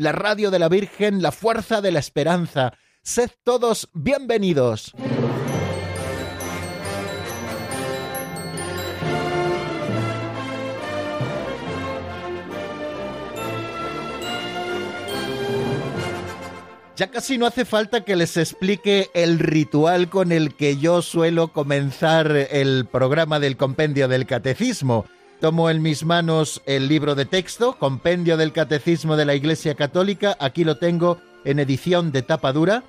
la radio de la Virgen, la fuerza de la esperanza. Sed todos bienvenidos. Ya casi no hace falta que les explique el ritual con el que yo suelo comenzar el programa del compendio del catecismo. Tomo en mis manos el libro de texto, Compendio del Catecismo de la Iglesia Católica. Aquí lo tengo en edición de tapa dura.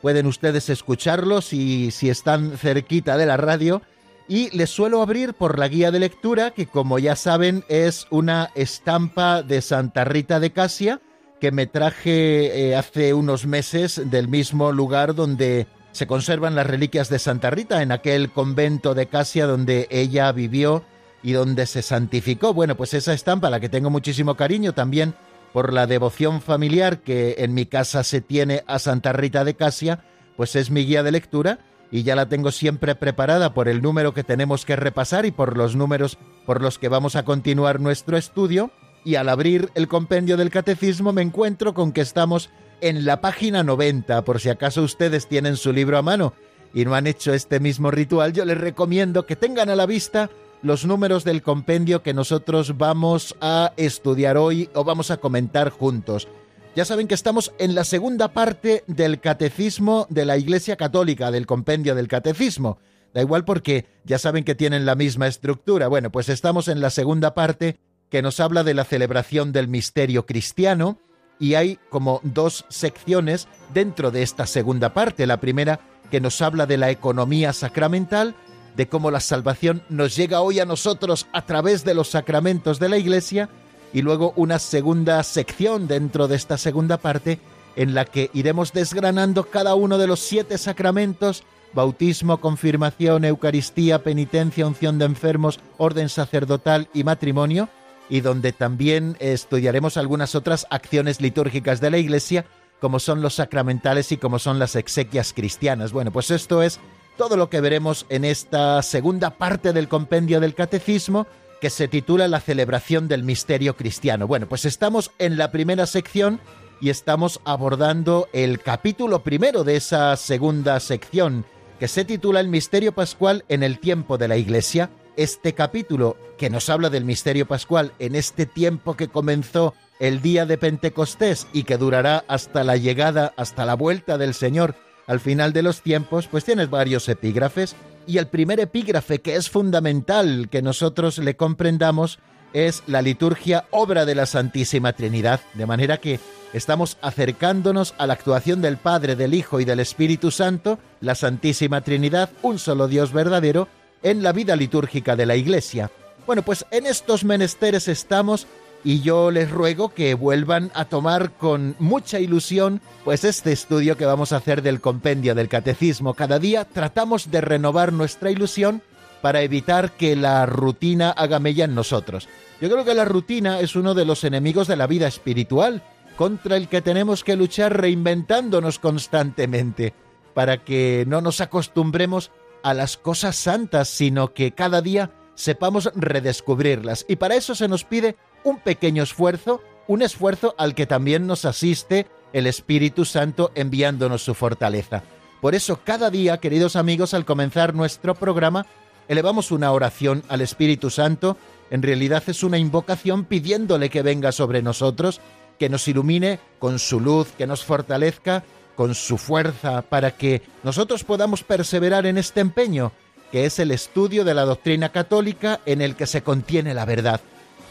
Pueden ustedes escucharlo si, si están cerquita de la radio. Y les suelo abrir por la guía de lectura, que como ya saben es una estampa de Santa Rita de Casia que me traje eh, hace unos meses del mismo lugar donde se conservan las reliquias de Santa Rita, en aquel convento de Casia donde ella vivió y donde se santificó. Bueno, pues esa estampa, a la que tengo muchísimo cariño también por la devoción familiar que en mi casa se tiene a Santa Rita de Casia, pues es mi guía de lectura y ya la tengo siempre preparada por el número que tenemos que repasar y por los números por los que vamos a continuar nuestro estudio y al abrir el compendio del catecismo me encuentro con que estamos en la página 90, por si acaso ustedes tienen su libro a mano y no han hecho este mismo ritual, yo les recomiendo que tengan a la vista los números del compendio que nosotros vamos a estudiar hoy o vamos a comentar juntos. Ya saben que estamos en la segunda parte del catecismo de la Iglesia Católica, del compendio del catecismo. Da igual porque ya saben que tienen la misma estructura. Bueno, pues estamos en la segunda parte que nos habla de la celebración del misterio cristiano y hay como dos secciones dentro de esta segunda parte. La primera que nos habla de la economía sacramental, de cómo la salvación nos llega hoy a nosotros a través de los sacramentos de la Iglesia, y luego una segunda sección dentro de esta segunda parte en la que iremos desgranando cada uno de los siete sacramentos, bautismo, confirmación, Eucaristía, penitencia, unción de enfermos, orden sacerdotal y matrimonio, y donde también estudiaremos algunas otras acciones litúrgicas de la Iglesia, como son los sacramentales y como son las exequias cristianas. Bueno, pues esto es todo lo que veremos en esta segunda parte del compendio del Catecismo, que se titula La celebración del misterio cristiano. Bueno, pues estamos en la primera sección y estamos abordando el capítulo primero de esa segunda sección, que se titula El misterio pascual en el tiempo de la Iglesia este capítulo que nos habla del misterio pascual en este tiempo que comenzó el día de Pentecostés y que durará hasta la llegada, hasta la vuelta del Señor al final de los tiempos, pues tienes varios epígrafes y el primer epígrafe que es fundamental que nosotros le comprendamos es la liturgia obra de la Santísima Trinidad, de manera que estamos acercándonos a la actuación del Padre, del Hijo y del Espíritu Santo, la Santísima Trinidad, un solo Dios verdadero, en la vida litúrgica de la Iglesia. Bueno, pues en estos menesteres estamos y yo les ruego que vuelvan a tomar con mucha ilusión pues este estudio que vamos a hacer del compendio del catecismo. Cada día tratamos de renovar nuestra ilusión para evitar que la rutina haga mella en nosotros. Yo creo que la rutina es uno de los enemigos de la vida espiritual, contra el que tenemos que luchar reinventándonos constantemente, para que no nos acostumbremos a las cosas santas, sino que cada día sepamos redescubrirlas. Y para eso se nos pide un pequeño esfuerzo, un esfuerzo al que también nos asiste el Espíritu Santo enviándonos su fortaleza. Por eso cada día, queridos amigos, al comenzar nuestro programa, elevamos una oración al Espíritu Santo. En realidad es una invocación pidiéndole que venga sobre nosotros, que nos ilumine con su luz, que nos fortalezca con su fuerza para que nosotros podamos perseverar en este empeño, que es el estudio de la doctrina católica en el que se contiene la verdad.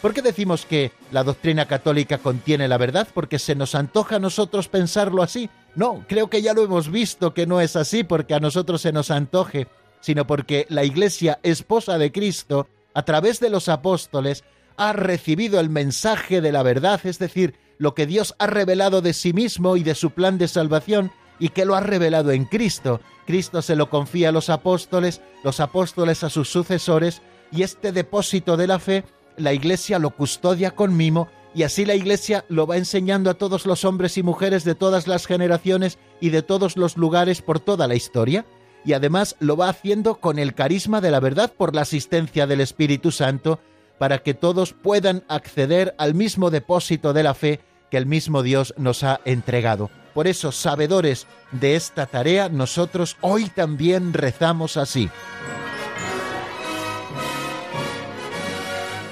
¿Por qué decimos que la doctrina católica contiene la verdad? ¿Porque se nos antoja a nosotros pensarlo así? No, creo que ya lo hemos visto que no es así porque a nosotros se nos antoje, sino porque la Iglesia, esposa de Cristo, a través de los apóstoles, ha recibido el mensaje de la verdad, es decir, lo que Dios ha revelado de sí mismo y de su plan de salvación y que lo ha revelado en Cristo. Cristo se lo confía a los apóstoles, los apóstoles a sus sucesores, y este depósito de la fe la Iglesia lo custodia con mimo y así la Iglesia lo va enseñando a todos los hombres y mujeres de todas las generaciones y de todos los lugares por toda la historia, y además lo va haciendo con el carisma de la verdad por la asistencia del Espíritu Santo, para que todos puedan acceder al mismo depósito de la fe que el mismo Dios nos ha entregado. Por eso, sabedores de esta tarea, nosotros hoy también rezamos así.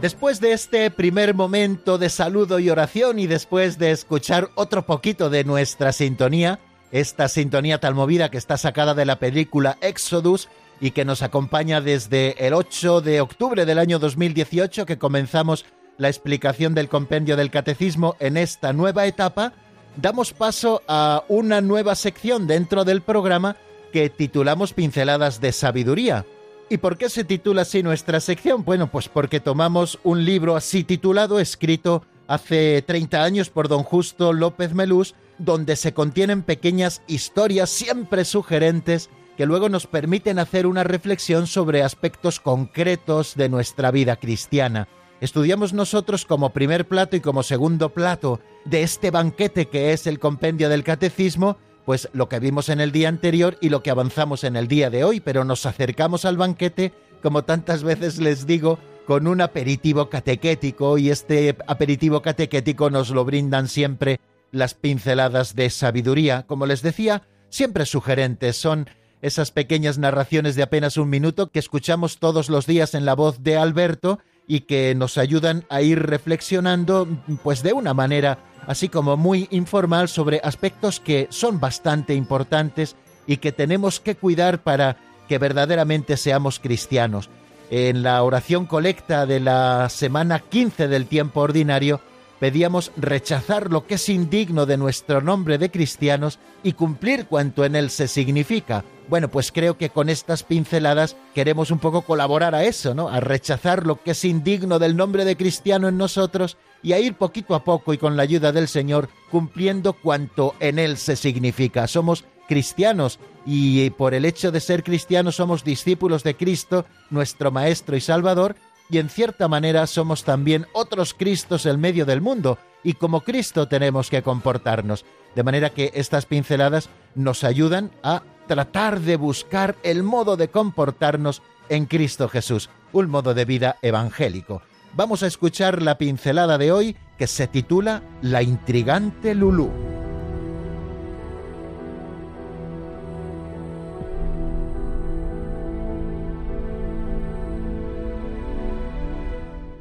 Después de este primer momento de saludo y oración y después de escuchar otro poquito de nuestra sintonía, esta sintonía tan movida que está sacada de la película Exodus y que nos acompaña desde el 8 de octubre del año 2018 que comenzamos la explicación del compendio del catecismo en esta nueva etapa, damos paso a una nueva sección dentro del programa que titulamos Pinceladas de Sabiduría. ¿Y por qué se titula así nuestra sección? Bueno, pues porque tomamos un libro así titulado, escrito hace 30 años por don Justo López Melús, donde se contienen pequeñas historias siempre sugerentes que luego nos permiten hacer una reflexión sobre aspectos concretos de nuestra vida cristiana. Estudiamos nosotros como primer plato y como segundo plato de este banquete que es el compendio del catecismo, pues lo que vimos en el día anterior y lo que avanzamos en el día de hoy, pero nos acercamos al banquete, como tantas veces les digo, con un aperitivo catequético y este aperitivo catequético nos lo brindan siempre las pinceladas de sabiduría, como les decía, siempre sugerentes, son esas pequeñas narraciones de apenas un minuto que escuchamos todos los días en la voz de Alberto y que nos ayudan a ir reflexionando pues de una manera así como muy informal sobre aspectos que son bastante importantes y que tenemos que cuidar para que verdaderamente seamos cristianos. En la oración colecta de la semana 15 del tiempo ordinario pedíamos rechazar lo que es indigno de nuestro nombre de cristianos y cumplir cuanto en él se significa. Bueno, pues creo que con estas pinceladas queremos un poco colaborar a eso, ¿no? A rechazar lo que es indigno del nombre de cristiano en nosotros y a ir poquito a poco y con la ayuda del Señor cumpliendo cuanto en él se significa. Somos cristianos y por el hecho de ser cristianos somos discípulos de Cristo, nuestro Maestro y Salvador, y en cierta manera somos también otros Cristos en medio del mundo, y como Cristo tenemos que comportarnos. De manera que estas pinceladas nos ayudan a tratar de buscar el modo de comportarnos en Cristo Jesús, un modo de vida evangélico. Vamos a escuchar la pincelada de hoy que se titula La intrigante Lulú.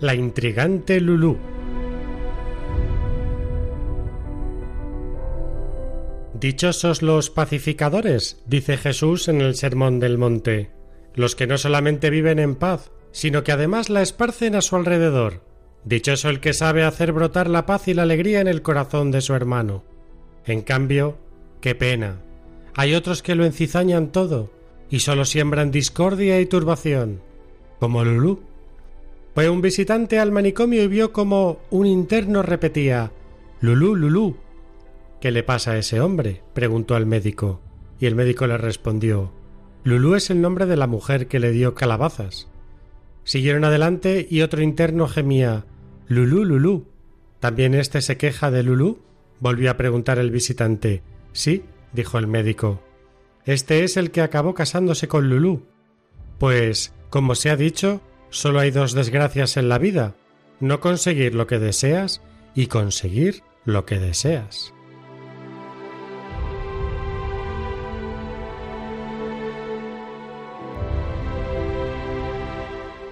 La intrigante Lulú. Dichosos los pacificadores, dice Jesús en el Sermón del Monte, los que no solamente viven en paz, sino que además la esparcen a su alrededor. Dichoso el que sabe hacer brotar la paz y la alegría en el corazón de su hermano. En cambio, qué pena. Hay otros que lo encizañan todo y solo siembran discordia y turbación, como Lulú. Fue un visitante al manicomio y vio como un interno repetía Lulú, Lulú. ¿Qué le pasa a ese hombre? preguntó al médico, y el médico le respondió Lulú es el nombre de la mujer que le dio calabazas. Siguieron adelante y otro interno gemía Lulú, Lulú. ¿También éste se queja de Lulú? volvió a preguntar el visitante. Sí, dijo el médico. Este es el que acabó casándose con Lulú. Pues, como se ha dicho, Solo hay dos desgracias en la vida, no conseguir lo que deseas y conseguir lo que deseas.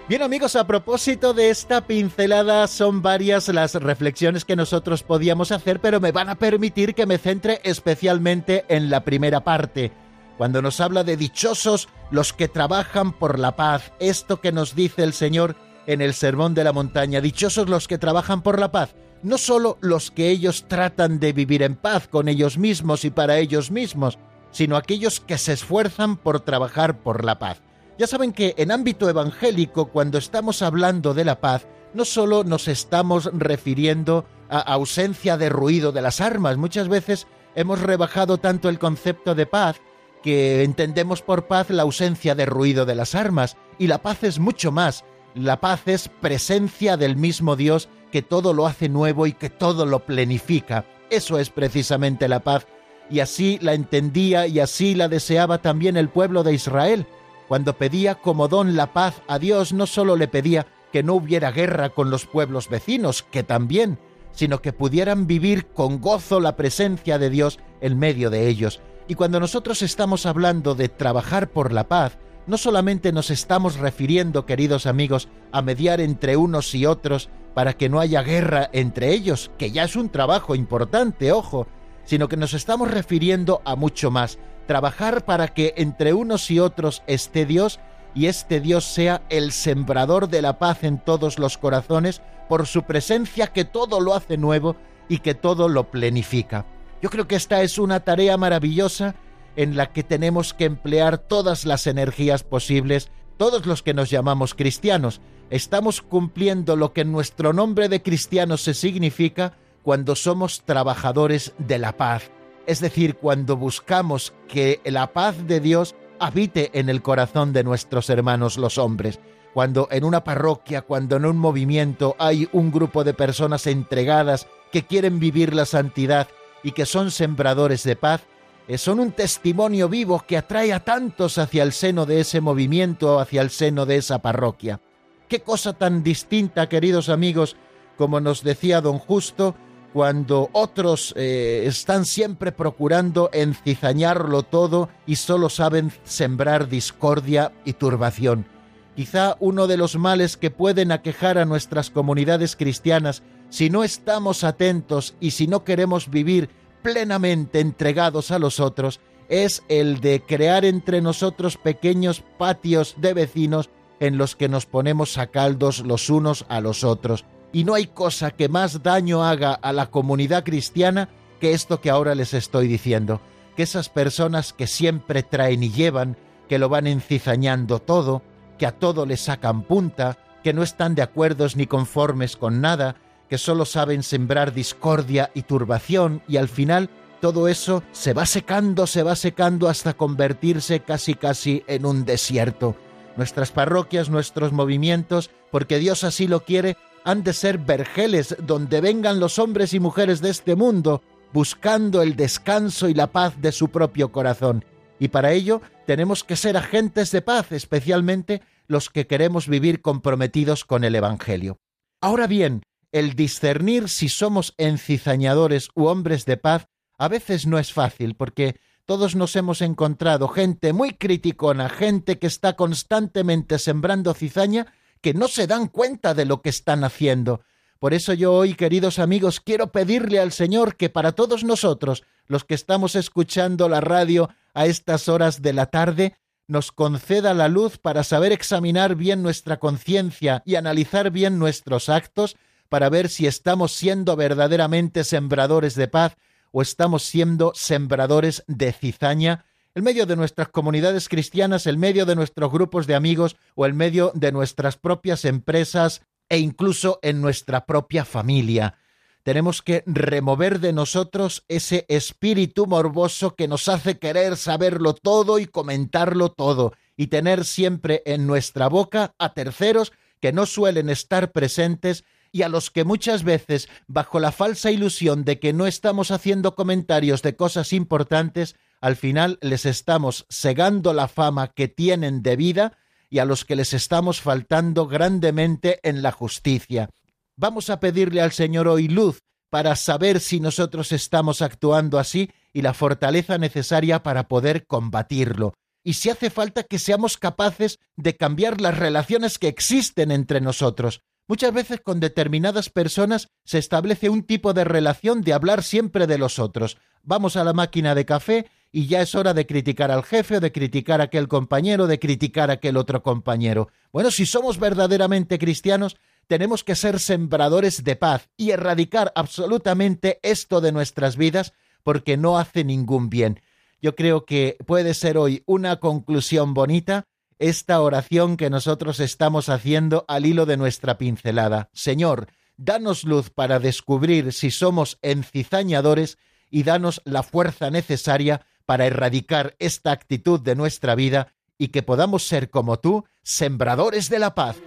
Bien amigos, a propósito de esta pincelada, son varias las reflexiones que nosotros podíamos hacer, pero me van a permitir que me centre especialmente en la primera parte, cuando nos habla de dichosos los que trabajan por la paz, esto que nos dice el Señor en el Sermón de la Montaña, dichosos los que trabajan por la paz, no solo los que ellos tratan de vivir en paz con ellos mismos y para ellos mismos, sino aquellos que se esfuerzan por trabajar por la paz. Ya saben que en ámbito evangélico, cuando estamos hablando de la paz, no solo nos estamos refiriendo a ausencia de ruido de las armas, muchas veces hemos rebajado tanto el concepto de paz que entendemos por paz la ausencia de ruido de las armas, y la paz es mucho más, la paz es presencia del mismo Dios que todo lo hace nuevo y que todo lo plenifica. Eso es precisamente la paz, y así la entendía y así la deseaba también el pueblo de Israel. Cuando pedía como don la paz a Dios, no solo le pedía que no hubiera guerra con los pueblos vecinos, que también, sino que pudieran vivir con gozo la presencia de Dios en medio de ellos. Y cuando nosotros estamos hablando de trabajar por la paz, no solamente nos estamos refiriendo, queridos amigos, a mediar entre unos y otros para que no haya guerra entre ellos, que ya es un trabajo importante, ojo, sino que nos estamos refiriendo a mucho más, trabajar para que entre unos y otros esté Dios y este Dios sea el sembrador de la paz en todos los corazones por su presencia que todo lo hace nuevo y que todo lo plenifica. Yo creo que esta es una tarea maravillosa en la que tenemos que emplear todas las energías posibles, todos los que nos llamamos cristianos. Estamos cumpliendo lo que en nuestro nombre de cristianos se significa cuando somos trabajadores de la paz, es decir, cuando buscamos que la paz de Dios habite en el corazón de nuestros hermanos los hombres, cuando en una parroquia, cuando en un movimiento hay un grupo de personas entregadas que quieren vivir la santidad y que son sembradores de paz, eh, son un testimonio vivo que atrae a tantos hacia el seno de ese movimiento, hacia el seno de esa parroquia. Qué cosa tan distinta, queridos amigos, como nos decía don Justo, cuando otros eh, están siempre procurando encizañarlo todo y solo saben sembrar discordia y turbación. Quizá uno de los males que pueden aquejar a nuestras comunidades cristianas si no estamos atentos y si no queremos vivir plenamente entregados a los otros es el de crear entre nosotros pequeños patios de vecinos en los que nos ponemos a caldos los unos a los otros. Y no hay cosa que más daño haga a la comunidad cristiana que esto que ahora les estoy diciendo, que esas personas que siempre traen y llevan, que lo van encizañando todo, que a todo le sacan punta, que no están de acuerdos ni conformes con nada, que solo saben sembrar discordia y turbación y al final todo eso se va secando, se va secando hasta convertirse casi casi en un desierto. Nuestras parroquias, nuestros movimientos, porque Dios así lo quiere, han de ser vergeles donde vengan los hombres y mujeres de este mundo buscando el descanso y la paz de su propio corazón. Y para ello tenemos que ser agentes de paz, especialmente los que queremos vivir comprometidos con el Evangelio. Ahora bien, el discernir si somos encizañadores u hombres de paz a veces no es fácil, porque todos nos hemos encontrado gente muy criticona, gente que está constantemente sembrando cizaña que no se dan cuenta de lo que están haciendo. Por eso yo hoy, queridos amigos, quiero pedirle al Señor que para todos nosotros, los que estamos escuchando la radio a estas horas de la tarde, nos conceda la luz para saber examinar bien nuestra conciencia y analizar bien nuestros actos para ver si estamos siendo verdaderamente sembradores de paz o estamos siendo sembradores de cizaña el medio de nuestras comunidades cristianas, el medio de nuestros grupos de amigos o el medio de nuestras propias empresas e incluso en nuestra propia familia. Tenemos que remover de nosotros ese espíritu morboso que nos hace querer saberlo todo y comentarlo todo, y tener siempre en nuestra boca a terceros que no suelen estar presentes y a los que muchas veces, bajo la falsa ilusión de que no estamos haciendo comentarios de cosas importantes, al final les estamos segando la fama que tienen de vida y a los que les estamos faltando grandemente en la justicia. Vamos a pedirle al Señor hoy luz para saber si nosotros estamos actuando así y la fortaleza necesaria para poder combatirlo. Y si hace falta que seamos capaces de cambiar las relaciones que existen entre nosotros. Muchas veces con determinadas personas se establece un tipo de relación de hablar siempre de los otros. Vamos a la máquina de café y ya es hora de criticar al jefe o de criticar a aquel compañero, de criticar a aquel otro compañero. Bueno, si somos verdaderamente cristianos, tenemos que ser sembradores de paz y erradicar absolutamente esto de nuestras vidas porque no hace ningún bien. Yo creo que puede ser hoy una conclusión bonita esta oración que nosotros estamos haciendo al hilo de nuestra pincelada. Señor, danos luz para descubrir si somos encizañadores y danos la fuerza necesaria para erradicar esta actitud de nuestra vida y que podamos ser como tú, sembradores de la paz.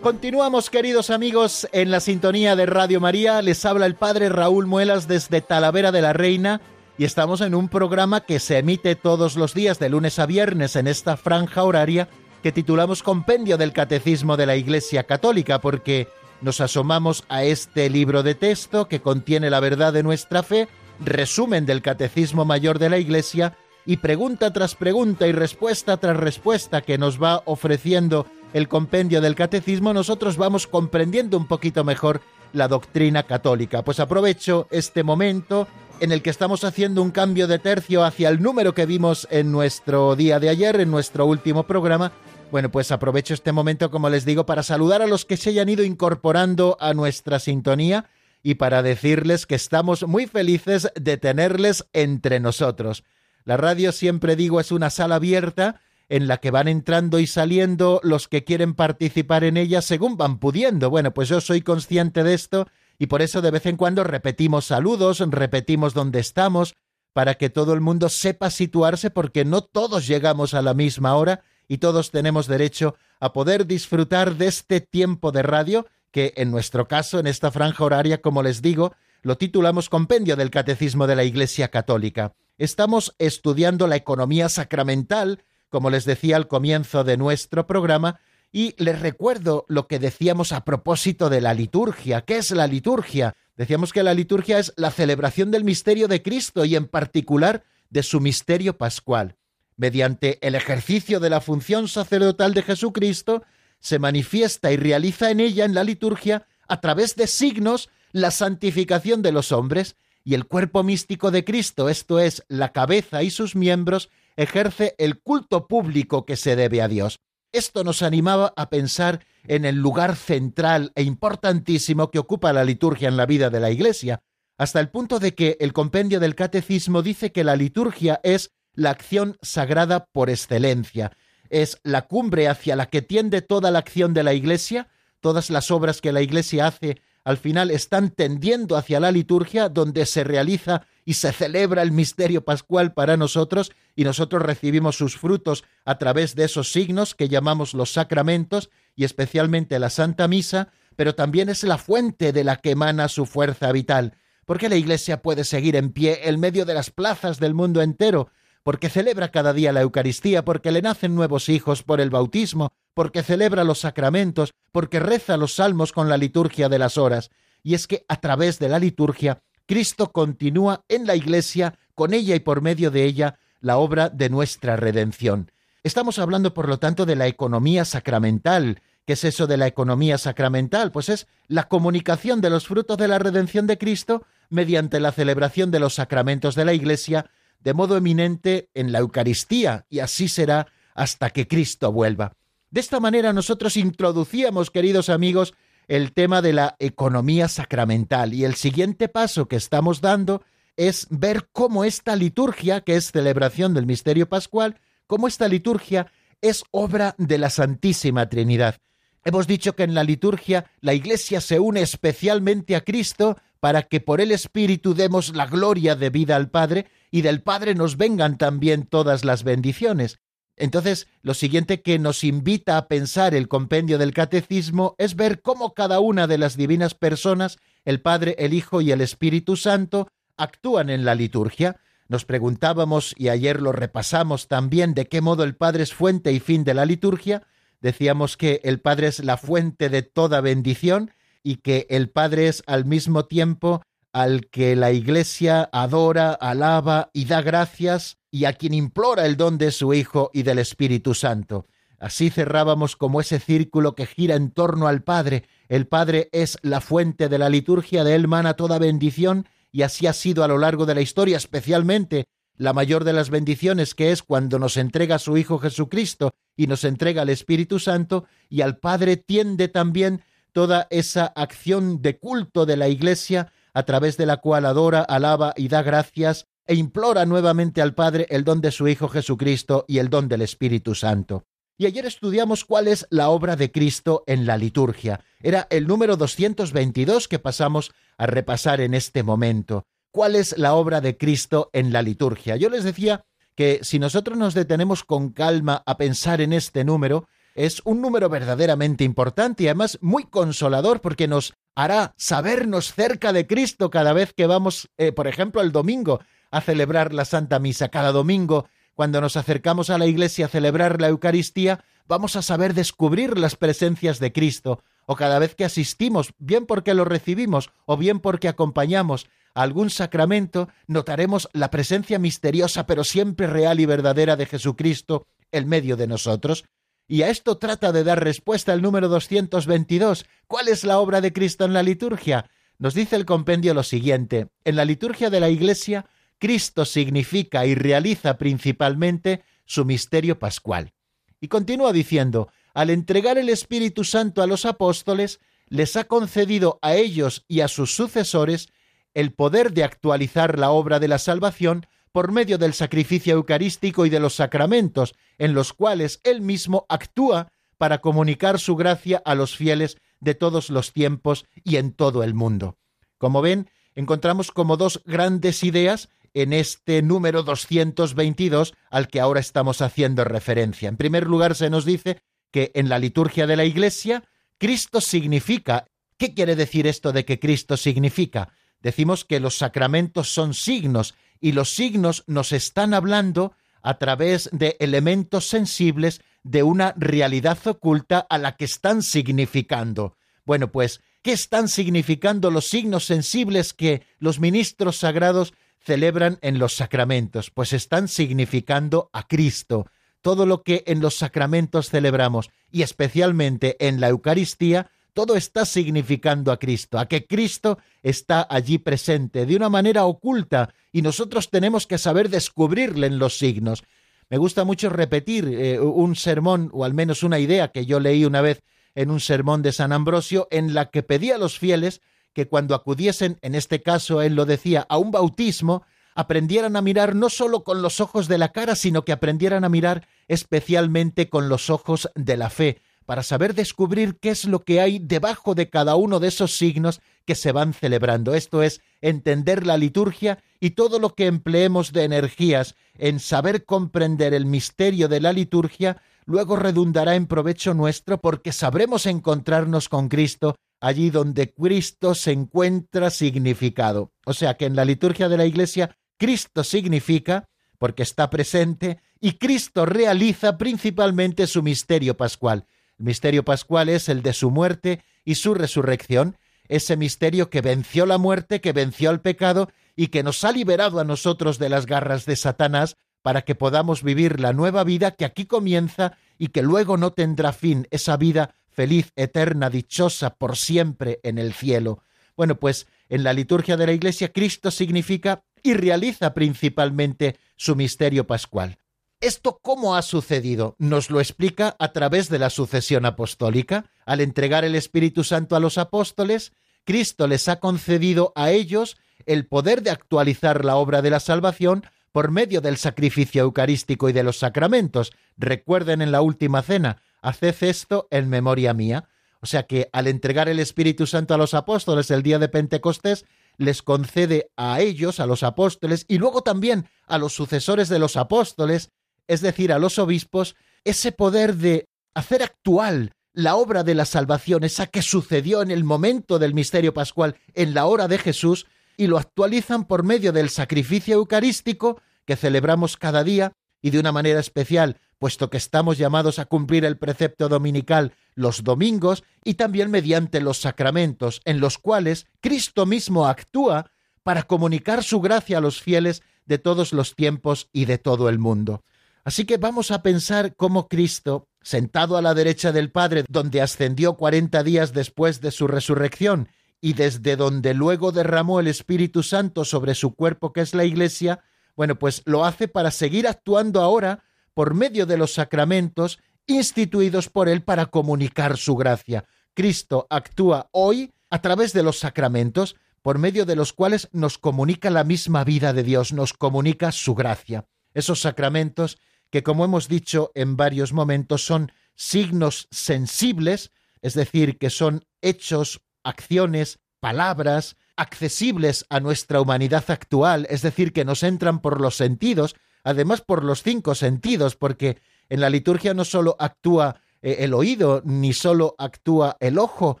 Continuamos, queridos amigos, en la sintonía de Radio María. Les habla el padre Raúl Muelas desde Talavera de la Reina y estamos en un programa que se emite todos los días de lunes a viernes en esta franja horaria que titulamos Compendio del Catecismo de la Iglesia Católica porque nos asomamos a este libro de texto que contiene la verdad de nuestra fe, resumen del Catecismo Mayor de la Iglesia y pregunta tras pregunta y respuesta tras respuesta que nos va ofreciendo el compendio del catecismo, nosotros vamos comprendiendo un poquito mejor la doctrina católica. Pues aprovecho este momento en el que estamos haciendo un cambio de tercio hacia el número que vimos en nuestro día de ayer, en nuestro último programa. Bueno, pues aprovecho este momento, como les digo, para saludar a los que se hayan ido incorporando a nuestra sintonía y para decirles que estamos muy felices de tenerles entre nosotros. La radio, siempre digo, es una sala abierta en la que van entrando y saliendo los que quieren participar en ella según van pudiendo. Bueno, pues yo soy consciente de esto y por eso de vez en cuando repetimos saludos, repetimos dónde estamos, para que todo el mundo sepa situarse porque no todos llegamos a la misma hora y todos tenemos derecho a poder disfrutar de este tiempo de radio que en nuestro caso, en esta franja horaria, como les digo, lo titulamos Compendio del Catecismo de la Iglesia Católica. Estamos estudiando la economía sacramental, como les decía al comienzo de nuestro programa, y les recuerdo lo que decíamos a propósito de la liturgia. ¿Qué es la liturgia? Decíamos que la liturgia es la celebración del misterio de Cristo y en particular de su misterio pascual. Mediante el ejercicio de la función sacerdotal de Jesucristo, se manifiesta y realiza en ella, en la liturgia, a través de signos, la santificación de los hombres y el cuerpo místico de Cristo, esto es, la cabeza y sus miembros, ejerce el culto público que se debe a Dios. Esto nos animaba a pensar en el lugar central e importantísimo que ocupa la liturgia en la vida de la Iglesia, hasta el punto de que el compendio del Catecismo dice que la liturgia es la acción sagrada por excelencia, es la cumbre hacia la que tiende toda la acción de la Iglesia, todas las obras que la Iglesia hace al final están tendiendo hacia la liturgia donde se realiza y se celebra el misterio pascual para nosotros y nosotros recibimos sus frutos a través de esos signos que llamamos los sacramentos y especialmente la Santa Misa, pero también es la fuente de la que emana su fuerza vital. porque la Iglesia puede seguir en pie en medio de las plazas del mundo entero? Porque celebra cada día la Eucaristía, porque le nacen nuevos hijos por el bautismo, porque celebra los sacramentos, porque reza los salmos con la liturgia de las horas. Y es que a través de la liturgia Cristo continúa en la Iglesia, con ella y por medio de ella, la obra de nuestra redención. Estamos hablando, por lo tanto, de la economía sacramental. ¿Qué es eso de la economía sacramental? Pues es la comunicación de los frutos de la redención de Cristo mediante la celebración de los sacramentos de la Iglesia, de modo eminente en la Eucaristía, y así será hasta que Cristo vuelva. De esta manera nosotros introducíamos, queridos amigos, el tema de la economía sacramental. Y el siguiente paso que estamos dando es ver cómo esta liturgia, que es celebración del misterio pascual, cómo esta liturgia es obra de la Santísima Trinidad. Hemos dicho que en la liturgia la Iglesia se une especialmente a Cristo para que por el Espíritu demos la gloria de vida al Padre y del Padre nos vengan también todas las bendiciones. Entonces, lo siguiente que nos invita a pensar el compendio del catecismo es ver cómo cada una de las divinas personas, el Padre, el Hijo y el Espíritu Santo, actúan en la liturgia. Nos preguntábamos, y ayer lo repasamos también, de qué modo el Padre es fuente y fin de la liturgia. Decíamos que el Padre es la fuente de toda bendición y que el Padre es al mismo tiempo al que la Iglesia adora, alaba y da gracias y a quien implora el don de su Hijo y del Espíritu Santo. Así cerrábamos como ese círculo que gira en torno al Padre. El Padre es la fuente de la liturgia, de él mana toda bendición, y así ha sido a lo largo de la historia, especialmente la mayor de las bendiciones que es cuando nos entrega su Hijo Jesucristo y nos entrega al Espíritu Santo, y al Padre tiende también toda esa acción de culto de la Iglesia a través de la cual adora, alaba y da gracias e implora nuevamente al Padre el don de su Hijo Jesucristo y el don del Espíritu Santo. Y ayer estudiamos cuál es la obra de Cristo en la liturgia. Era el número 222 que pasamos a repasar en este momento. ¿Cuál es la obra de Cristo en la liturgia? Yo les decía que si nosotros nos detenemos con calma a pensar en este número, es un número verdaderamente importante y además muy consolador porque nos hará sabernos cerca de Cristo cada vez que vamos, eh, por ejemplo, el domingo a celebrar la Santa Misa. Cada domingo, cuando nos acercamos a la iglesia a celebrar la Eucaristía, vamos a saber descubrir las presencias de Cristo, o cada vez que asistimos, bien porque lo recibimos o bien porque acompañamos a algún sacramento, notaremos la presencia misteriosa pero siempre real y verdadera de Jesucristo en medio de nosotros. Y a esto trata de dar respuesta el número 222. ¿Cuál es la obra de Cristo en la liturgia? Nos dice el compendio lo siguiente. En la liturgia de la Iglesia Cristo significa y realiza principalmente su misterio pascual. Y continúa diciendo, al entregar el Espíritu Santo a los apóstoles, les ha concedido a ellos y a sus sucesores el poder de actualizar la obra de la salvación por medio del sacrificio eucarístico y de los sacramentos, en los cuales Él mismo actúa para comunicar su gracia a los fieles de todos los tiempos y en todo el mundo. Como ven, encontramos como dos grandes ideas en este número 222 al que ahora estamos haciendo referencia. En primer lugar, se nos dice que en la liturgia de la Iglesia, Cristo significa. ¿Qué quiere decir esto de que Cristo significa? Decimos que los sacramentos son signos y los signos nos están hablando a través de elementos sensibles de una realidad oculta a la que están significando. Bueno, pues, ¿qué están significando los signos sensibles que los ministros sagrados celebran en los sacramentos, pues están significando a Cristo. Todo lo que en los sacramentos celebramos, y especialmente en la Eucaristía, todo está significando a Cristo, a que Cristo está allí presente de una manera oculta y nosotros tenemos que saber descubrirle en los signos. Me gusta mucho repetir eh, un sermón, o al menos una idea que yo leí una vez en un sermón de San Ambrosio, en la que pedía a los fieles que cuando acudiesen, en este caso él lo decía, a un bautismo, aprendieran a mirar no solo con los ojos de la cara, sino que aprendieran a mirar especialmente con los ojos de la fe, para saber descubrir qué es lo que hay debajo de cada uno de esos signos que se van celebrando. Esto es, entender la liturgia y todo lo que empleemos de energías en saber comprender el misterio de la liturgia, luego redundará en provecho nuestro porque sabremos encontrarnos con Cristo allí donde Cristo se encuentra significado. O sea que en la liturgia de la Iglesia Cristo significa porque está presente y Cristo realiza principalmente su misterio pascual. El misterio pascual es el de su muerte y su resurrección, ese misterio que venció la muerte, que venció al pecado y que nos ha liberado a nosotros de las garras de Satanás para que podamos vivir la nueva vida que aquí comienza y que luego no tendrá fin, esa vida feliz, eterna, dichosa por siempre en el cielo. Bueno, pues en la liturgia de la Iglesia Cristo significa y realiza principalmente su misterio pascual. ¿Esto cómo ha sucedido? Nos lo explica a través de la sucesión apostólica. Al entregar el Espíritu Santo a los apóstoles, Cristo les ha concedido a ellos el poder de actualizar la obra de la salvación por medio del sacrificio eucarístico y de los sacramentos. Recuerden en la última cena, haced esto en memoria mía. O sea que al entregar el Espíritu Santo a los apóstoles el día de Pentecostés, les concede a ellos, a los apóstoles, y luego también a los sucesores de los apóstoles, es decir, a los obispos, ese poder de hacer actual la obra de la salvación, esa que sucedió en el momento del misterio pascual, en la hora de Jesús, y lo actualizan por medio del sacrificio eucarístico que celebramos cada día y de una manera especial, puesto que estamos llamados a cumplir el precepto dominical los domingos y también mediante los sacramentos, en los cuales Cristo mismo actúa para comunicar su gracia a los fieles de todos los tiempos y de todo el mundo. Así que vamos a pensar cómo Cristo, sentado a la derecha del Padre, donde ascendió cuarenta días después de su resurrección, y desde donde luego derramó el Espíritu Santo sobre su cuerpo que es la Iglesia, bueno, pues lo hace para seguir actuando ahora por medio de los sacramentos instituidos por Él para comunicar su gracia. Cristo actúa hoy a través de los sacramentos, por medio de los cuales nos comunica la misma vida de Dios, nos comunica su gracia. Esos sacramentos que, como hemos dicho en varios momentos, son signos sensibles, es decir, que son hechos, acciones, palabras, accesibles a nuestra humanidad actual, es decir, que nos entran por los sentidos, además por los cinco sentidos, porque en la liturgia no solo actúa eh, el oído, ni solo actúa el ojo,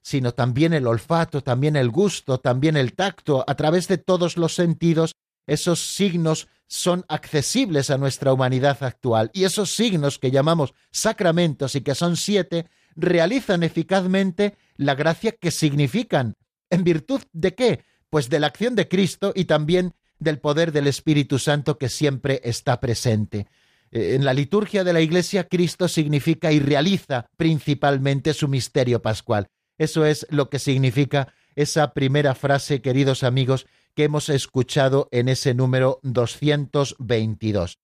sino también el olfato, también el gusto, también el tacto, a través de todos los sentidos, esos signos son accesibles a nuestra humanidad actual. Y esos signos que llamamos sacramentos y que son siete, realizan eficazmente la gracia que significan. ¿En virtud de qué? Pues de la acción de Cristo y también del poder del Espíritu Santo que siempre está presente. Eh, en la liturgia de la Iglesia, Cristo significa y realiza principalmente su misterio pascual. Eso es lo que significa esa primera frase, queridos amigos, que hemos escuchado en ese número 222.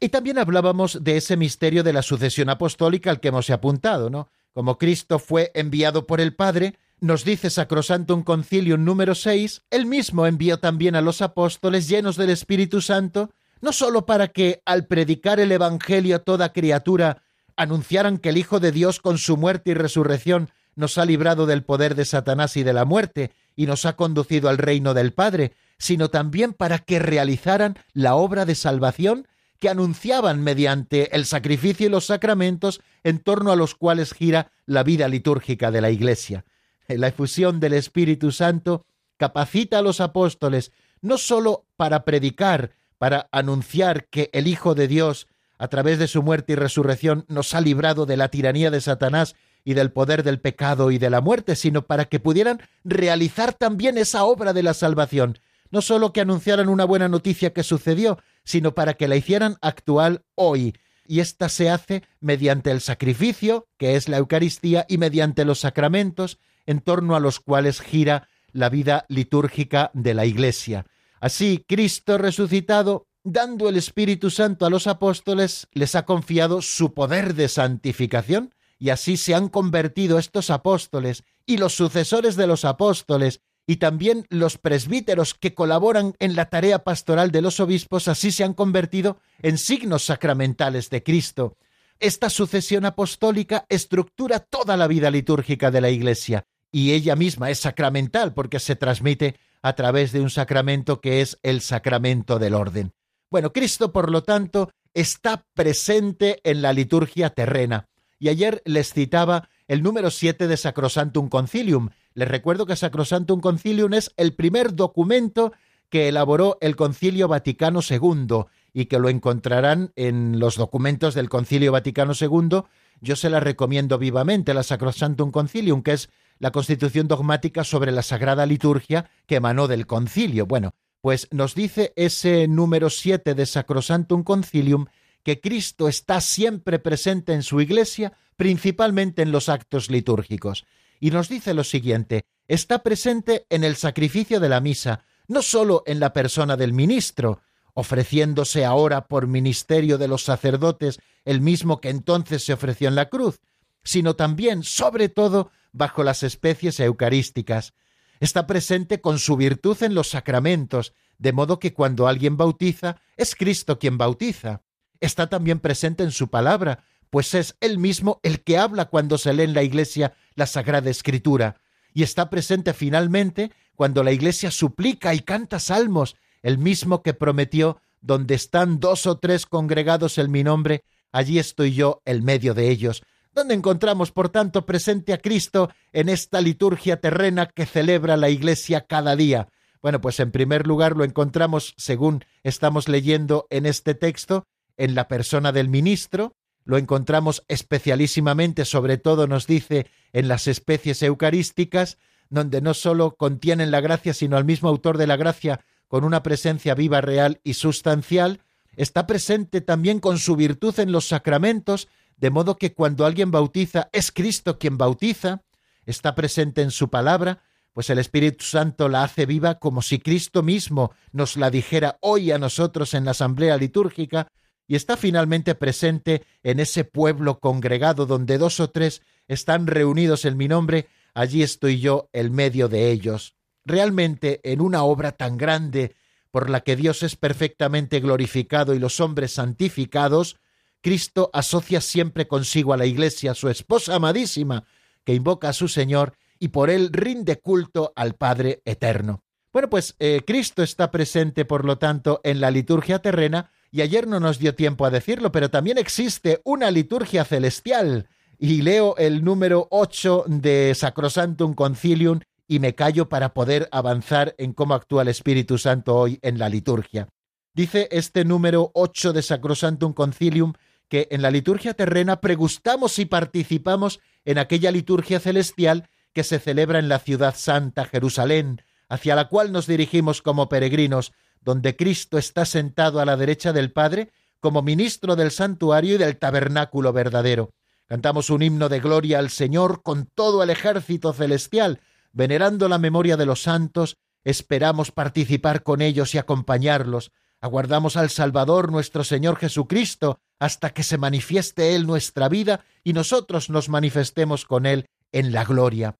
Y también hablábamos de ese misterio de la sucesión apostólica al que hemos apuntado, ¿no? Como Cristo fue enviado por el Padre, nos dice Sacrosantum Concilium número 6, él mismo envió también a los apóstoles llenos del Espíritu Santo no sólo para que al predicar el Evangelio a toda criatura anunciaran que el Hijo de Dios con su muerte y resurrección nos ha librado del poder de Satanás y de la muerte y nos ha conducido al reino del Padre, sino también para que realizaran la obra de salvación que anunciaban mediante el sacrificio y los sacramentos en torno a los cuales gira la vida litúrgica de la Iglesia. La efusión del Espíritu Santo capacita a los apóstoles no sólo para predicar para anunciar que el Hijo de Dios, a través de su muerte y resurrección, nos ha librado de la tiranía de Satanás y del poder del pecado y de la muerte, sino para que pudieran realizar también esa obra de la salvación, no sólo que anunciaran una buena noticia que sucedió, sino para que la hicieran actual hoy. Y ésta se hace mediante el sacrificio, que es la Eucaristía, y mediante los sacramentos, en torno a los cuales gira la vida litúrgica de la Iglesia. Así, Cristo resucitado, dando el Espíritu Santo a los apóstoles, les ha confiado su poder de santificación, y así se han convertido estos apóstoles y los sucesores de los apóstoles, y también los presbíteros que colaboran en la tarea pastoral de los obispos, así se han convertido en signos sacramentales de Cristo. Esta sucesión apostólica estructura toda la vida litúrgica de la Iglesia, y ella misma es sacramental porque se transmite a través de un sacramento que es el sacramento del orden. Bueno, Cristo, por lo tanto, está presente en la liturgia terrena. Y ayer les citaba el número 7 de Sacrosantum Concilium. Les recuerdo que Sacrosantum Concilium es el primer documento que elaboró el Concilio Vaticano II y que lo encontrarán en los documentos del Concilio Vaticano II. Yo se la recomiendo vivamente, la Sacrosantum Concilium, que es la constitución dogmática sobre la Sagrada Liturgia que emanó del concilio. Bueno, pues nos dice ese número 7 de Sacrosantum Concilium que Cristo está siempre presente en su iglesia, principalmente en los actos litúrgicos. Y nos dice lo siguiente, está presente en el sacrificio de la misa, no sólo en la persona del ministro, ofreciéndose ahora por ministerio de los sacerdotes el mismo que entonces se ofreció en la cruz, sino también, sobre todo, bajo las especies eucarísticas. Está presente con su virtud en los sacramentos, de modo que cuando alguien bautiza, es Cristo quien bautiza. Está también presente en su palabra, pues es él mismo el que habla cuando se lee en la iglesia la Sagrada Escritura, y está presente finalmente cuando la Iglesia suplica y canta salmos, el mismo que prometió, donde están dos o tres congregados en mi nombre, allí estoy yo, el medio de ellos, donde encontramos, por tanto, presente a Cristo en esta liturgia terrena que celebra la Iglesia cada día. Bueno, pues en primer lugar lo encontramos, según estamos leyendo en este texto, en la persona del ministro, lo encontramos especialísimamente, sobre todo nos dice, en las especies eucarísticas, donde no sólo contienen la gracia, sino al mismo autor de la gracia con una presencia viva, real y sustancial, está presente también con su virtud en los sacramentos, de modo que cuando alguien bautiza es Cristo quien bautiza, está presente en su palabra, pues el Espíritu Santo la hace viva como si Cristo mismo nos la dijera hoy a nosotros en la asamblea litúrgica, y está finalmente presente en ese pueblo congregado donde dos o tres están reunidos en mi nombre, allí estoy yo, el medio de ellos. Realmente en una obra tan grande, por la que Dios es perfectamente glorificado y los hombres santificados, Cristo asocia siempre consigo a la Iglesia, su esposa amadísima, que invoca a su Señor y por él rinde culto al Padre eterno. Bueno, pues eh, Cristo está presente, por lo tanto, en la liturgia terrena, y ayer no nos dio tiempo a decirlo, pero también existe una liturgia celestial. Y leo el número 8 de Sacrosantum Concilium y me callo para poder avanzar en cómo actúa el Espíritu Santo hoy en la liturgia. Dice este número 8 de Sacrosantum Concilium que en la liturgia terrena pregustamos y participamos en aquella liturgia celestial que se celebra en la ciudad santa Jerusalén, hacia la cual nos dirigimos como peregrinos, donde Cristo está sentado a la derecha del Padre como ministro del santuario y del tabernáculo verdadero. Cantamos un himno de gloria al Señor con todo el ejército celestial, venerando la memoria de los santos, esperamos participar con ellos y acompañarlos, Aguardamos al Salvador nuestro Señor Jesucristo hasta que se manifieste Él nuestra vida y nosotros nos manifestemos con Él en la gloria.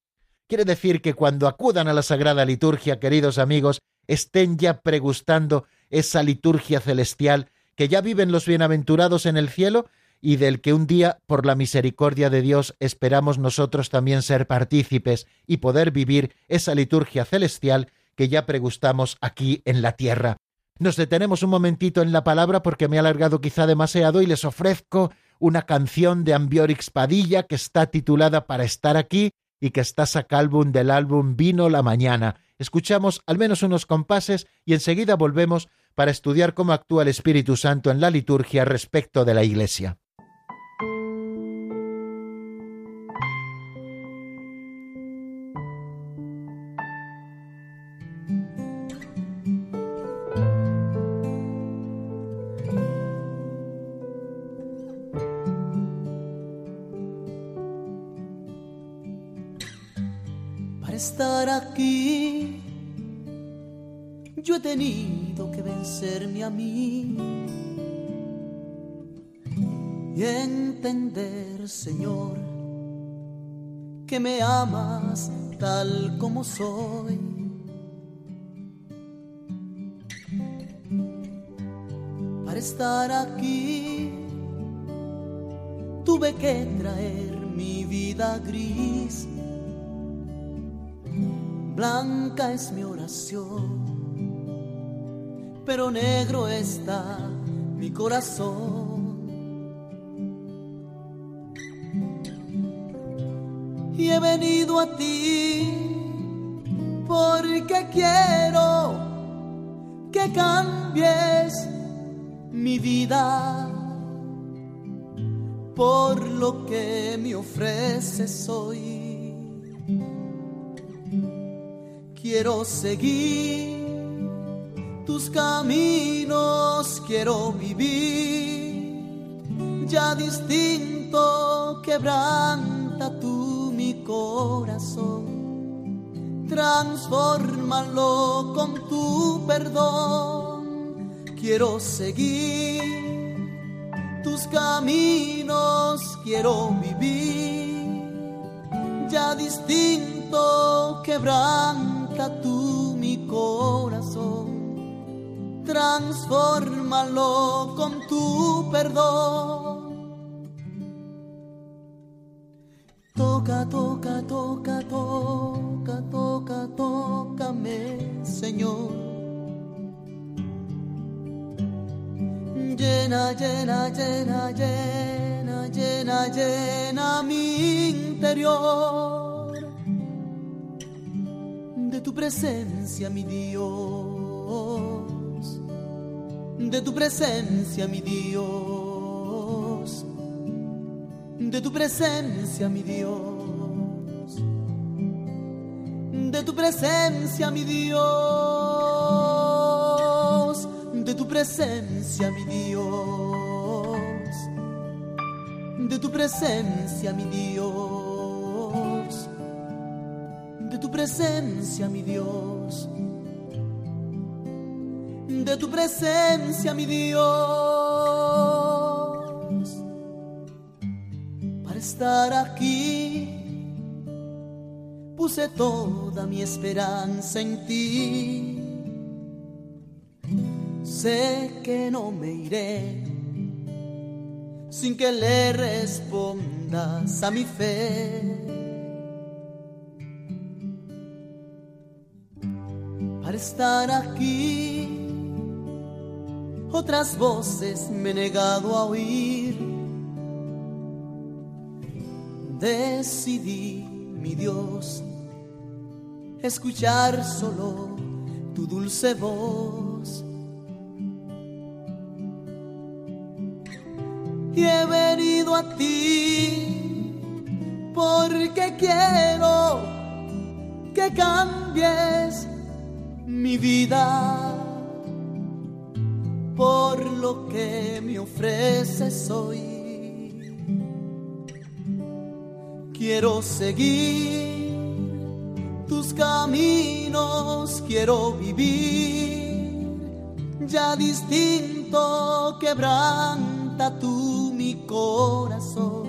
Quiere decir que cuando acudan a la Sagrada Liturgia, queridos amigos, estén ya pregustando esa liturgia celestial que ya viven los bienaventurados en el cielo y del que un día, por la misericordia de Dios, esperamos nosotros también ser partícipes y poder vivir esa liturgia celestial que ya pregustamos aquí en la tierra. Nos detenemos un momentito en la palabra porque me he alargado quizá demasiado y les ofrezco una canción de Ambiorix Padilla que está titulada Para estar aquí y que está sacálbum del álbum Vino la Mañana. Escuchamos al menos unos compases y enseguida volvemos para estudiar cómo actúa el Espíritu Santo en la liturgia respecto de la Iglesia. Tenido que vencerme a mí y entender, Señor, que me amas tal como soy. Para estar aquí, tuve que traer mi vida gris Blanca es mi oración, pero negro está mi corazón. Y he venido a ti porque quiero que cambies mi vida por lo que me ofreces hoy. quiero seguir tus caminos, quiero vivir. Ya distinto, quebranta tú mi corazón, transfórmalo con tu perdón, quiero seguir tus caminos, quiero vivir. Ya distinto, quebranta tú transfórmalo con tu perdón. Toca, toca, toca, toca, toca, tócame, Señor. Llena, llena, llena, llena, llena, llena mi interior de tu presencia, mi Dios, de tu presencia, mi Dios, de tu presencia, mi Dios, de tu presencia, mi Dios, de tu presencia, mi Dios, de tu presencia, mi Dios. De tu presencia, mi Dios. De tu presencia, mi Dios. Para estar aquí, puse toda mi esperanza en ti. Sé que no me iré sin que le respondas a mi fe. para estar aquí. Otras voces me he negado a oír. Decidí, mi Dios, escuchar solo tu dulce voz. Y he venido a ti porque quiero que cambies mi vida por lo que me ofreces hoy. Quiero seguir tus caminos, quiero vivir ya distinto, quebranta tú mi corazón,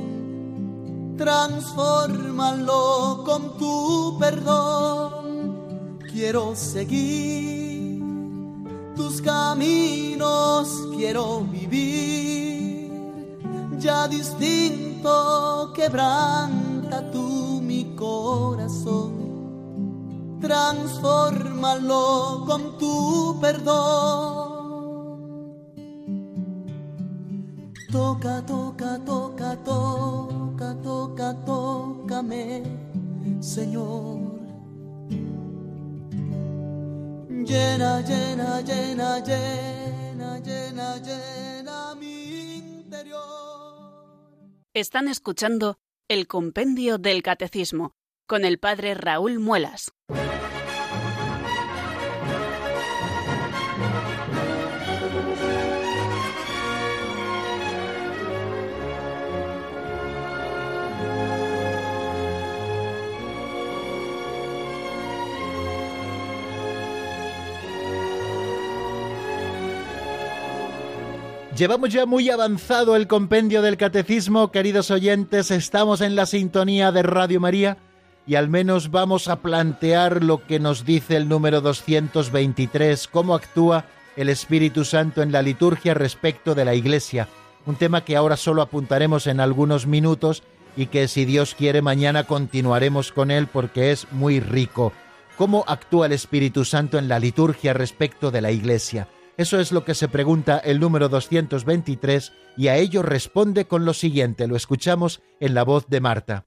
transfórmalo con tu perdón quiero seguir tus caminos, quiero vivir ya distinto, quebranta tú mi corazón, transfórmalo con tu perdón. Toca, toca, toca, toca, toca, tócame, Señor. Llena, llena, llena, llena, llena, llena mi interior. Están escuchando el Compendio del Catecismo con el Padre Raúl Muelas. Llevamos ya muy avanzado el compendio del catecismo, queridos oyentes, estamos en la sintonía de Radio María y al menos vamos a plantear lo que nos dice el número 223, cómo actúa el Espíritu Santo en la liturgia respecto de la Iglesia, un tema que ahora solo apuntaremos en algunos minutos y que si Dios quiere mañana continuaremos con él porque es muy rico. ¿Cómo actúa el Espíritu Santo en la liturgia respecto de la Iglesia? Eso es lo que se pregunta el número 223 y a ello responde con lo siguiente. Lo escuchamos en la voz de Marta.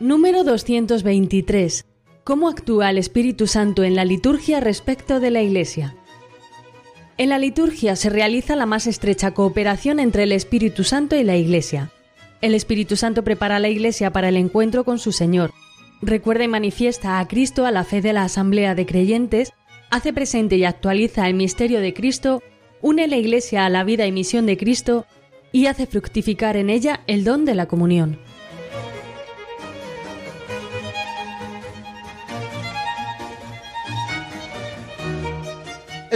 Número 223. ¿Cómo actúa el Espíritu Santo en la liturgia respecto de la Iglesia? En la liturgia se realiza la más estrecha cooperación entre el Espíritu Santo y la Iglesia. El Espíritu Santo prepara a la Iglesia para el encuentro con su Señor. Recuerda y manifiesta a Cristo a la fe de la Asamblea de Creyentes, hace presente y actualiza el misterio de Cristo, une la Iglesia a la vida y misión de Cristo y hace fructificar en ella el don de la comunión.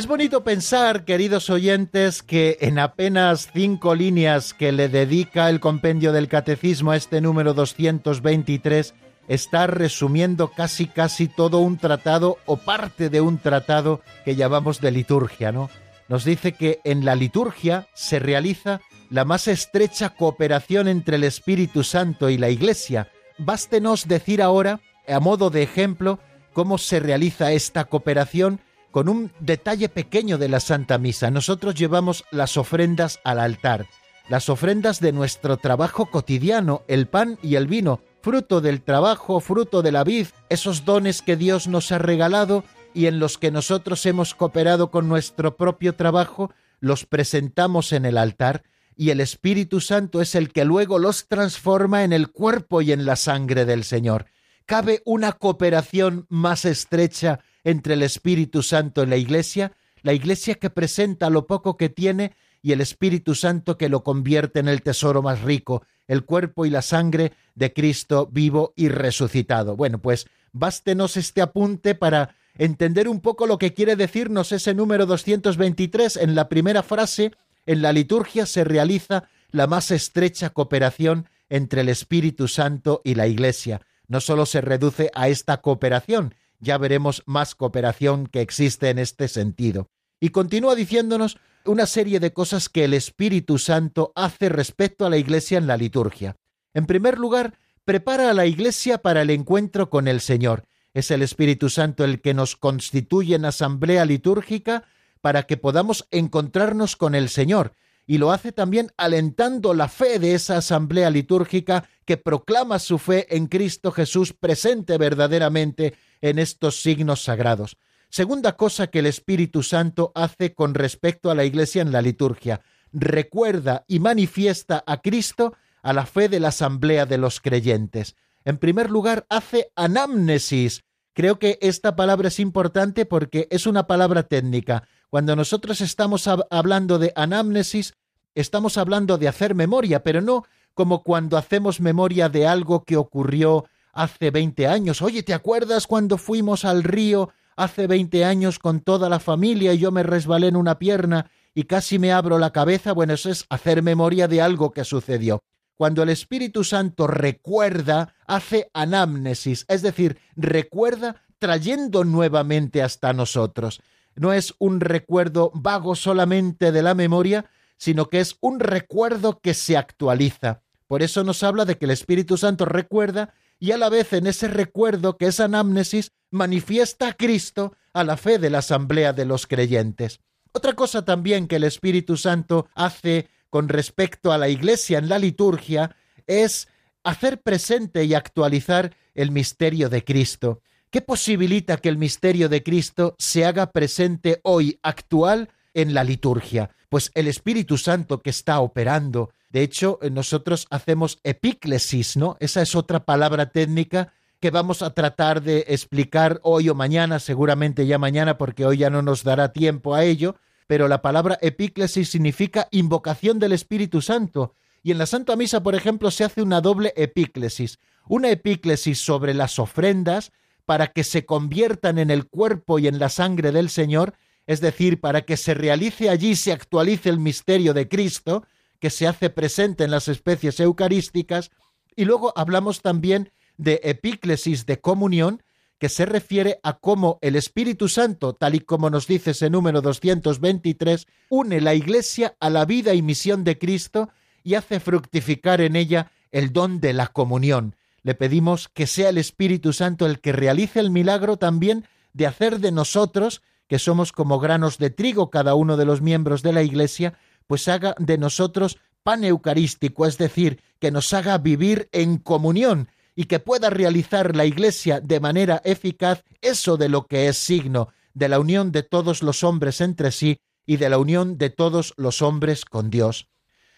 Es bonito pensar, queridos oyentes, que en apenas cinco líneas que le dedica el compendio del catecismo a este número 223, está resumiendo casi casi todo un tratado o parte de un tratado que llamamos de liturgia, ¿no? Nos dice que en la liturgia se realiza la más estrecha cooperación entre el Espíritu Santo y la Iglesia. Bástenos decir ahora, a modo de ejemplo, cómo se realiza esta cooperación con un detalle pequeño de la Santa Misa. Nosotros llevamos las ofrendas al altar, las ofrendas de nuestro trabajo cotidiano, el pan y el vino, fruto del trabajo, fruto de la vid, esos dones que Dios nos ha regalado y en los que nosotros hemos cooperado con nuestro propio trabajo, los presentamos en el altar y el Espíritu Santo es el que luego los transforma en el cuerpo y en la sangre del Señor. ¿Cabe una cooperación más estrecha entre el Espíritu Santo y la Iglesia? La Iglesia que presenta lo poco que tiene y el Espíritu Santo que lo convierte en el tesoro más rico, el cuerpo y la sangre de Cristo vivo y resucitado. Bueno, pues bástenos este apunte para entender un poco lo que quiere decirnos ese número 223. En la primera frase, en la liturgia se realiza la más estrecha cooperación entre el Espíritu Santo y la Iglesia. No solo se reduce a esta cooperación, ya veremos más cooperación que existe en este sentido. Y continúa diciéndonos una serie de cosas que el Espíritu Santo hace respecto a la Iglesia en la liturgia. En primer lugar, prepara a la Iglesia para el encuentro con el Señor. Es el Espíritu Santo el que nos constituye en asamblea litúrgica para que podamos encontrarnos con el Señor, y lo hace también alentando la fe de esa asamblea litúrgica que proclama su fe en Cristo Jesús presente verdaderamente en estos signos sagrados. Segunda cosa que el Espíritu Santo hace con respecto a la Iglesia en la liturgia, recuerda y manifiesta a Cristo a la fe de la asamblea de los creyentes. En primer lugar, hace anamnesis. Creo que esta palabra es importante porque es una palabra técnica. Cuando nosotros estamos hablando de anamnesis, estamos hablando de hacer memoria, pero no como cuando hacemos memoria de algo que ocurrió hace 20 años. Oye, ¿te acuerdas cuando fuimos al río hace veinte años con toda la familia y yo me resbalé en una pierna y casi me abro la cabeza, bueno, eso es hacer memoria de algo que sucedió. Cuando el Espíritu Santo recuerda, hace anamnesis, es decir, recuerda trayendo nuevamente hasta nosotros. No es un recuerdo vago solamente de la memoria, sino que es un recuerdo que se actualiza. Por eso nos habla de que el Espíritu Santo recuerda y a la vez en ese recuerdo que es anamnesis manifiesta a Cristo a la fe de la asamblea de los creyentes. Otra cosa también que el Espíritu Santo hace con respecto a la Iglesia en la liturgia es hacer presente y actualizar el misterio de Cristo. ¿Qué posibilita que el misterio de Cristo se haga presente hoy, actual, en la liturgia? Pues el Espíritu Santo que está operando. De hecho, nosotros hacemos epíclesis, ¿no? Esa es otra palabra técnica que vamos a tratar de explicar hoy o mañana, seguramente ya mañana, porque hoy ya no nos dará tiempo a ello, pero la palabra epíclesis significa invocación del Espíritu Santo. Y en la Santa Misa, por ejemplo, se hace una doble epíclesis. Una epíclesis sobre las ofrendas para que se conviertan en el cuerpo y en la sangre del Señor, es decir, para que se realice allí, se actualice el misterio de Cristo, que se hace presente en las especies eucarísticas, y luego hablamos también de epíclesis de comunión, que se refiere a cómo el Espíritu Santo, tal y como nos dice ese número 223, une la Iglesia a la vida y misión de Cristo y hace fructificar en ella el don de la comunión. Le pedimos que sea el Espíritu Santo el que realice el milagro también de hacer de nosotros, que somos como granos de trigo cada uno de los miembros de la Iglesia, pues haga de nosotros pan eucarístico, es decir, que nos haga vivir en comunión, y que pueda realizar la Iglesia de manera eficaz eso de lo que es signo de la unión de todos los hombres entre sí y de la unión de todos los hombres con Dios.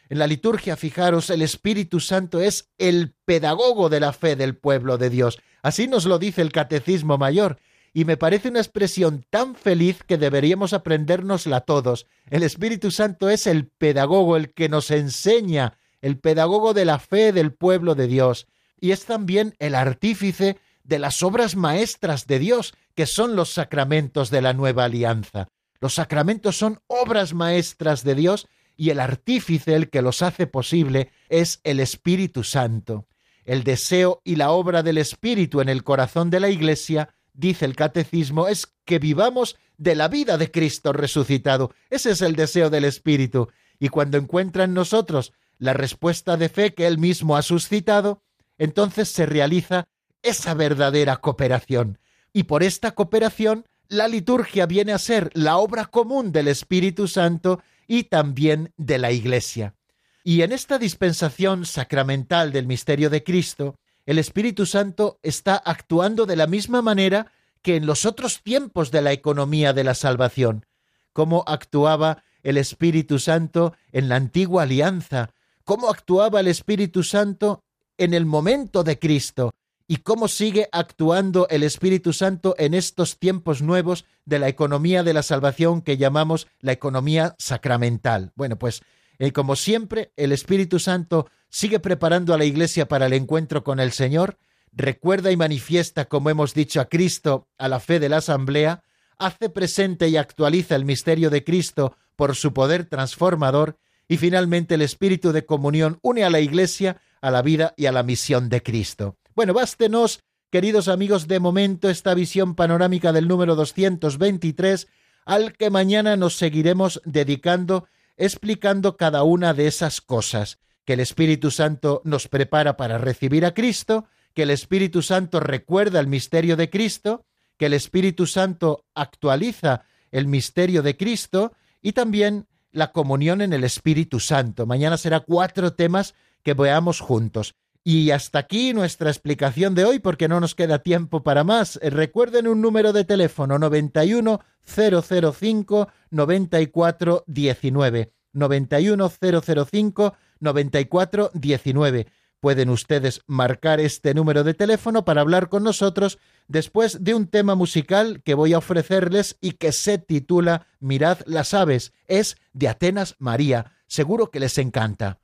En la liturgia, fijaros, el Espíritu Santo es el pedagogo de la fe del pueblo de Dios. Así nos lo dice el Catecismo Mayor, y me parece una expresión tan feliz que deberíamos aprendérnosla todos. El Espíritu Santo es el pedagogo, el que nos enseña, el pedagogo de la fe del pueblo de Dios y es también el artífice de las obras maestras de Dios, que son los sacramentos de la nueva alianza. Los sacramentos son obras maestras de Dios y el artífice, el que los hace posible, es el Espíritu Santo. el deseo y la obra del Espíritu en el corazón de la Iglesia, dice el Catecismo, es que vivamos de la vida de Cristo resucitado. Ese es el deseo del Espíritu. Y cuando encuentra en nosotros la respuesta de fe que Él mismo ha suscitado, entonces se realiza esa verdadera cooperación. Y por esta cooperación, la liturgia viene a ser la obra común del Espíritu Santo y también de la Iglesia. Y en esta dispensación sacramental del misterio de Cristo, el Espíritu Santo está actuando de la misma manera que en los otros tiempos de la economía de la salvación, cómo actuaba el Espíritu Santo en la antigua alianza, cómo actuaba el Espíritu Santo en el momento de Cristo. Y cómo sigue actuando el Espíritu Santo en estos tiempos nuevos de la economía de la salvación que llamamos la economía sacramental. Bueno, pues eh, como siempre, el Espíritu Santo sigue preparando a la Iglesia para el encuentro con el Señor, recuerda y manifiesta, como hemos dicho, a Cristo a la fe de la Asamblea, hace presente y actualiza el misterio de Cristo por su poder transformador, y finalmente el espíritu de comunión une a la Iglesia a la vida y a la misión de Cristo. Bueno, bástenos, queridos amigos, de momento esta visión panorámica del número 223, al que mañana nos seguiremos dedicando explicando cada una de esas cosas, que el Espíritu Santo nos prepara para recibir a Cristo, que el Espíritu Santo recuerda el misterio de Cristo, que el Espíritu Santo actualiza el misterio de Cristo y también la comunión en el Espíritu Santo. Mañana será cuatro temas que veamos juntos. Y hasta aquí nuestra explicación de hoy porque no nos queda tiempo para más. Eh, recuerden un número de teléfono 91 005 94 19. 91 005 94 19 pueden ustedes marcar este número de teléfono para hablar con nosotros después de un tema musical que voy a ofrecerles y que se titula Mirad las aves. Es de Atenas María. Seguro que les encanta.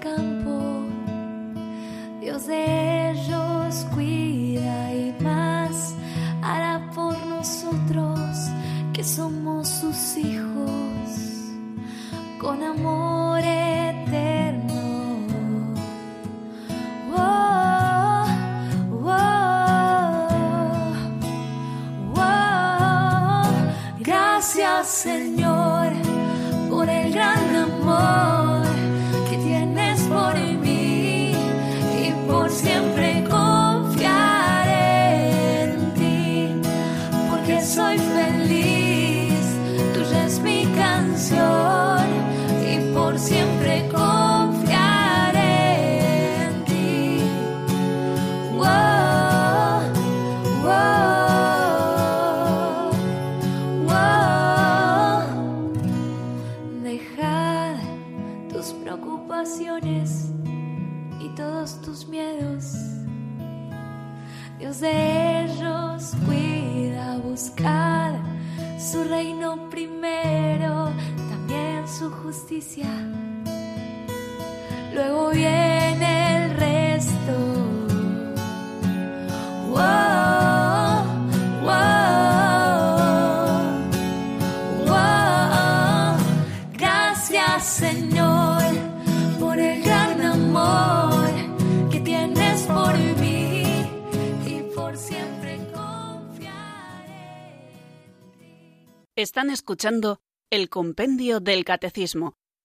Campo. Dios de ellos cuida y más hará por nosotros que somos sus hijos con amor eterno. Gracias Señor por el gran amor justicia. Luego viene el resto. Wow, wow, wow. Gracias Señor por el gran amor que tienes por mí y por siempre confiaré. Están escuchando el Compendio del Catecismo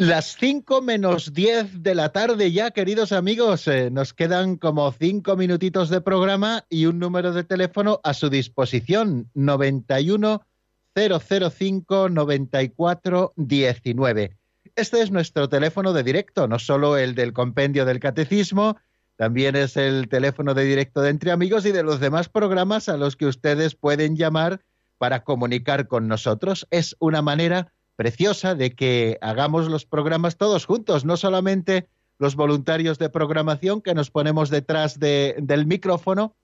Las 5 menos 10 de la tarde ya, queridos amigos. Eh, nos quedan como 5 minutitos de programa y un número de teléfono a su disposición. 91 005 94 19. Este es nuestro teléfono de directo, no solo el del compendio del catecismo, también es el teléfono de directo de Entre Amigos y de los demás programas a los que ustedes pueden llamar para comunicar con nosotros. Es una manera preciosa de que hagamos los programas todos juntos, no solamente los voluntarios de programación que nos ponemos detrás del micrófono,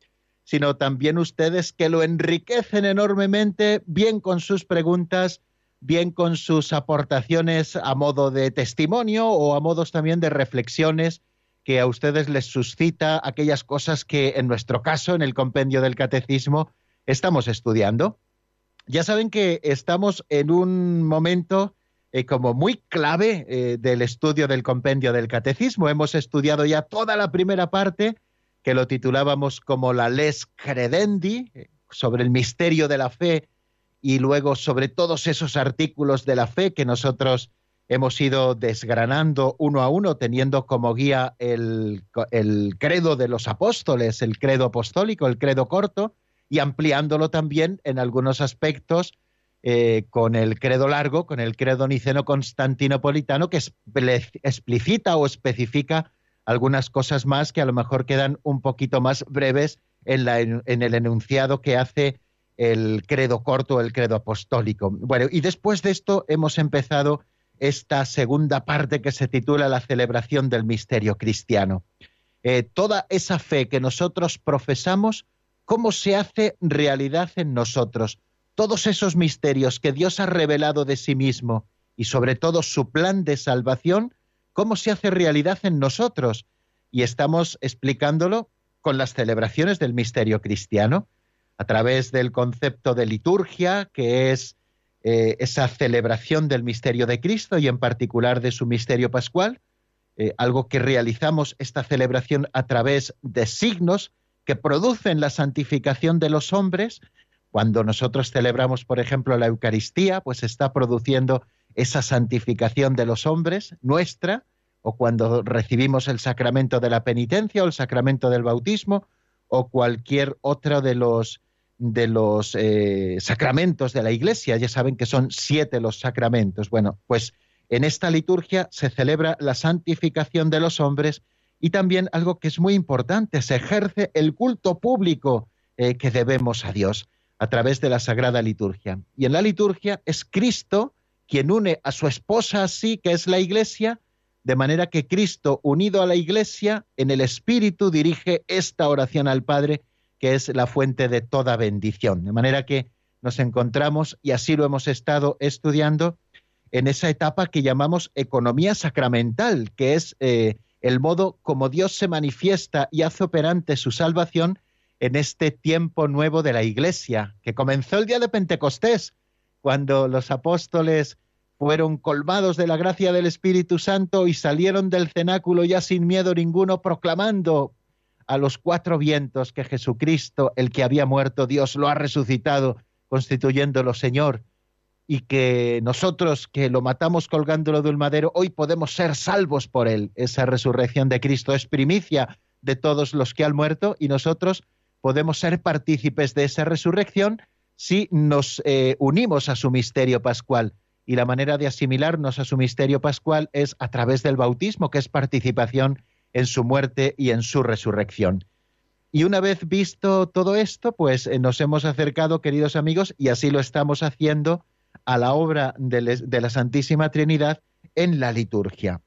sino también ustedes que lo enriquecen enormemente, bien con sus preguntas, bien con sus aportaciones a modo de testimonio o a modos también de reflexiones que a ustedes les suscita aquellas cosas que en nuestro caso, en el compendio del catecismo, estamos estudiando. Ya saben que estamos en un momento eh, como muy clave eh, del estudio del compendio del catecismo. Hemos estudiado ya toda la primera parte, que lo titulábamos como la Les Credendi, eh, sobre el misterio de la fe, y luego sobre todos esos artículos de la fe que nosotros hemos ido desgranando uno a uno, teniendo como guía el, el credo de los apóstoles, el credo apostólico, el credo corto, y ampliándolo también en algunos aspectos eh, con el credo largo, con el credo niceno constantinopolitano, que explicita o especifica algunas cosas más que a lo mejor quedan un poquito más breves en el enunciado que hace el credo corto, el credo apostólico. Bueno, y después de esto hemos empezado esta segunda parte que se titula La celebración del misterio cristiano. Eh, toda esa fe que nosotros profesamos cómo se hace realidad en nosotros. Todos esos misterios que Dios ha revelado de sí mismo y sobre todo su plan de salvación, cómo se hace realidad en nosotros. Y estamos explicándolo con las celebraciones del misterio cristiano, a través del concepto de liturgia, que es eh, esa celebración del misterio de Cristo y en particular de su misterio pascual, eh, algo que realizamos esta celebración a través de signos que producen la santificación de los hombres. Cuando nosotros celebramos, por ejemplo, la Eucaristía, pues está produciendo esa santificación de los hombres nuestra, o cuando recibimos el sacramento de la penitencia o el sacramento del bautismo, o cualquier otro de los de los eh, sacramentos de la Iglesia. Ya saben que son siete los sacramentos. Bueno, pues en esta liturgia se celebra la santificación de los hombres y también algo que es muy importante, se ejerce el culto público eh, que debemos a Dios a través de la Sagrada Liturgia. Y en la liturgia es Cristo quien une a su esposa así, que es la Iglesia, de manera que Cristo, unido a la Iglesia, en el Espíritu dirige esta oración al Padre, que es la fuente de toda bendición. De manera que nos encontramos, y así lo hemos estado estudiando, en esa etapa que llamamos economía sacramental, que es eh, el modo como Dios se manifiesta y hace operante su salvación en este tiempo nuevo de la Iglesia, que comenzó el día de Pentecostés, cuando los apóstoles fueron colmados de la gracia del Espíritu Santo y salieron del cenáculo ya sin miedo ninguno, proclamando a los cuatro vientos que Jesucristo, el que había muerto, Dios lo ha resucitado, constituyéndolo Señor y que nosotros que lo matamos colgándolo de un madero, hoy podemos ser salvos por él. Esa resurrección de Cristo es primicia de todos los que han muerto y nosotros podemos ser partícipes de esa resurrección si nos eh, unimos a su misterio pascual. Y la manera de asimilarnos a su misterio pascual es a través del bautismo, que es participación en su muerte y en su resurrección. Y una vez visto todo esto, pues eh, nos hemos acercado, queridos amigos, y así lo estamos haciendo a la obra de, la Santísima Trinidad en la liturgia.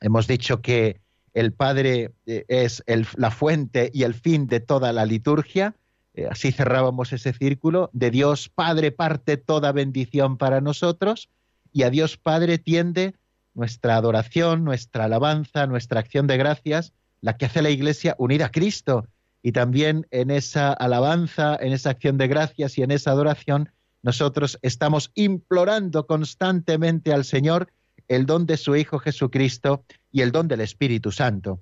Hemos dicho que el Padre eh, es la fuente y el fin de toda la liturgia. Eh, así cerrábamos ese círculo. De Dios Padre parte toda bendición para nosotros y a Dios Padre tiende nuestra adoración, nuestra alabanza, nuestra acción de gracias, la que hace la Iglesia unida a Cristo. Y también en esa alabanza, en esa acción de gracias y en esa adoración nosotros estamos implorando constantemente al Señor el don de su Hijo Jesucristo y el don del Espíritu Santo.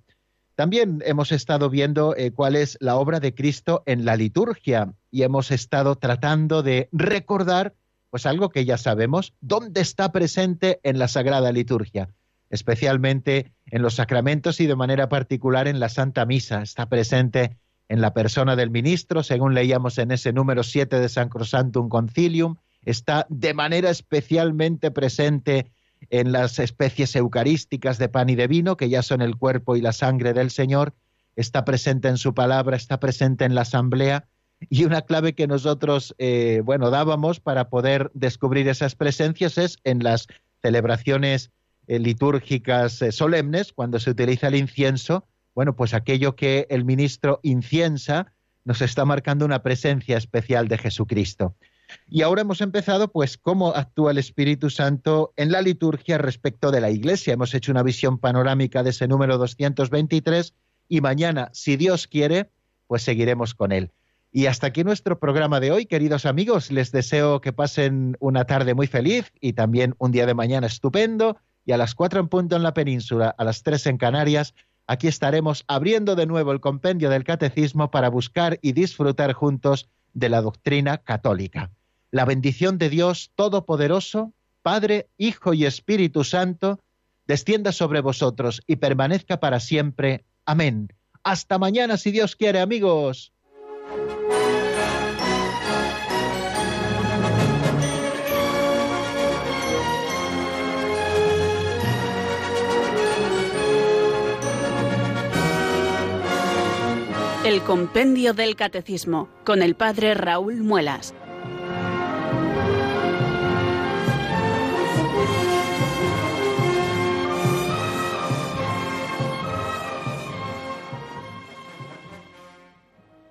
También hemos estado viendo eh, cuál es la obra de Cristo en la liturgia y hemos estado tratando de recordar Pues algo que ya sabemos, ¿dónde está presente en la Sagrada Liturgia? Especialmente en los sacramentos y de manera particular en la Santa Misa. Está presente en la persona del ministro, según leíamos en ese número 7 de Sacrosantum Concilium. Está de manera especialmente presente en las especies eucarísticas de pan y de vino, que ya son el cuerpo y la sangre del Señor. Está presente en su palabra, está presente en la asamblea y una clave que nosotros, eh, bueno, dábamos para poder descubrir esas presencias es en las celebraciones eh, litúrgicas eh, solemnes, cuando se utiliza el incienso, bueno, pues aquello que el ministro inciensa nos está marcando una presencia especial de Jesucristo. Y ahora hemos empezado, pues, cómo actúa el Espíritu Santo en la liturgia respecto de la Iglesia. Hemos hecho una visión panorámica de ese número 223 y mañana, si Dios quiere, pues seguiremos con él. Y hasta aquí nuestro programa de hoy, queridos amigos. Les deseo que pasen una tarde muy feliz y también un día de mañana estupendo. Y a las cuatro en punto en la península, a las tres en Canarias, aquí estaremos abriendo de nuevo el compendio del catecismo para buscar y disfrutar juntos de la doctrina católica. La bendición de Dios Todopoderoso, Padre, Hijo y Espíritu Santo, descienda sobre vosotros y permanezca para siempre. Amén. Hasta mañana, si Dios quiere, amigos. El Compendio del Catecismo con el Padre Raúl Muelas.